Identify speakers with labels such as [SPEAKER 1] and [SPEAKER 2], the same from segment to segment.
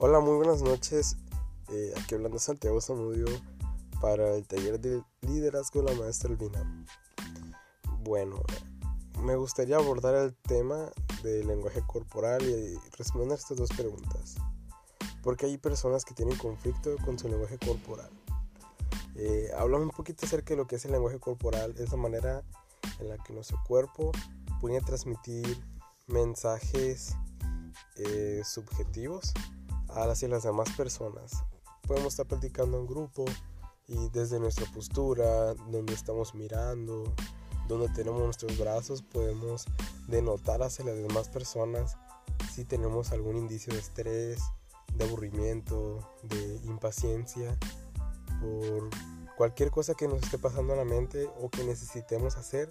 [SPEAKER 1] Hola, muy buenas noches. Eh, aquí hablando Santiago Zamudio para el taller de liderazgo de la maestra Elvina. Bueno, me gustaría abordar el tema del lenguaje corporal y responder estas dos preguntas. Porque hay personas que tienen conflicto con su lenguaje corporal. Eh, hablamos un poquito acerca de lo que es el lenguaje corporal, es la manera en la que nuestro cuerpo puede transmitir mensajes eh, subjetivos hacia las demás personas. Podemos estar platicando en grupo y desde nuestra postura, donde estamos mirando, donde tenemos nuestros brazos, podemos denotar hacia las demás personas si tenemos algún indicio de estrés, de aburrimiento, de impaciencia, por cualquier cosa que nos esté pasando en la mente o que necesitemos hacer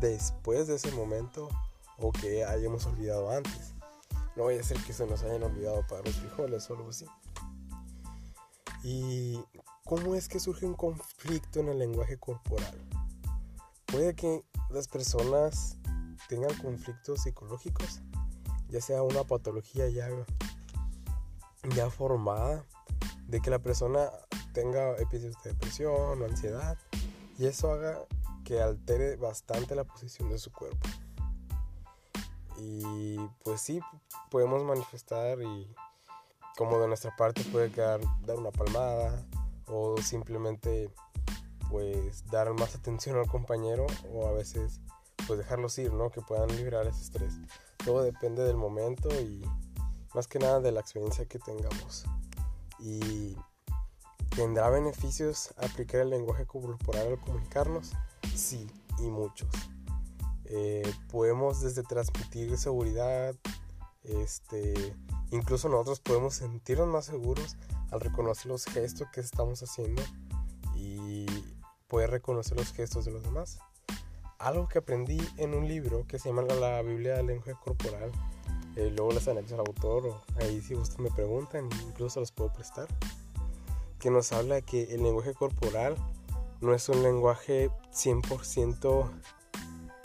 [SPEAKER 1] después de ese momento o que hayamos olvidado antes. No vaya a ser que se nos hayan olvidado para los frijoles o algo así. ¿Y cómo es que surge un conflicto en el lenguaje corporal? Puede que las personas tengan conflictos psicológicos, ya sea una patología ya, ya formada, de que la persona tenga episodios de depresión o ansiedad, y eso haga que altere bastante la posición de su cuerpo. Y pues sí, podemos manifestar y como de nuestra parte puede quedar dar una palmada o simplemente pues dar más atención al compañero o a veces pues dejarlos ir, ¿no? Que puedan liberar ese estrés. Todo depende del momento y más que nada de la experiencia que tengamos. Y ¿tendrá beneficios aplicar el lenguaje corporal al comunicarnos? Sí, y muchos. Eh, podemos desde transmitir seguridad, este, incluso nosotros podemos sentirnos más seguros al reconocer los gestos que estamos haciendo y poder reconocer los gestos de los demás. Algo que aprendí en un libro que se llama La Biblia del lenguaje corporal. Eh, luego les anexo al autor o ahí si ustedes me preguntan, incluso los puedo prestar. Que nos habla de que el lenguaje corporal no es un lenguaje 100%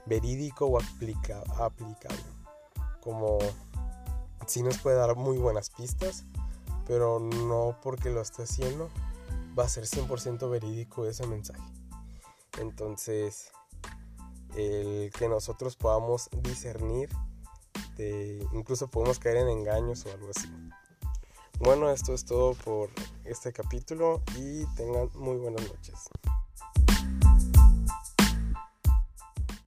[SPEAKER 1] verídico o aplicable. Como sí nos puede dar muy buenas pistas, pero no porque lo esté haciendo va a ser 100% verídico ese mensaje. Entonces, el que nosotros podamos discernir, incluso podemos caer en engaños o algo así. Bueno, esto es todo por este capítulo y tengan muy buenas noches.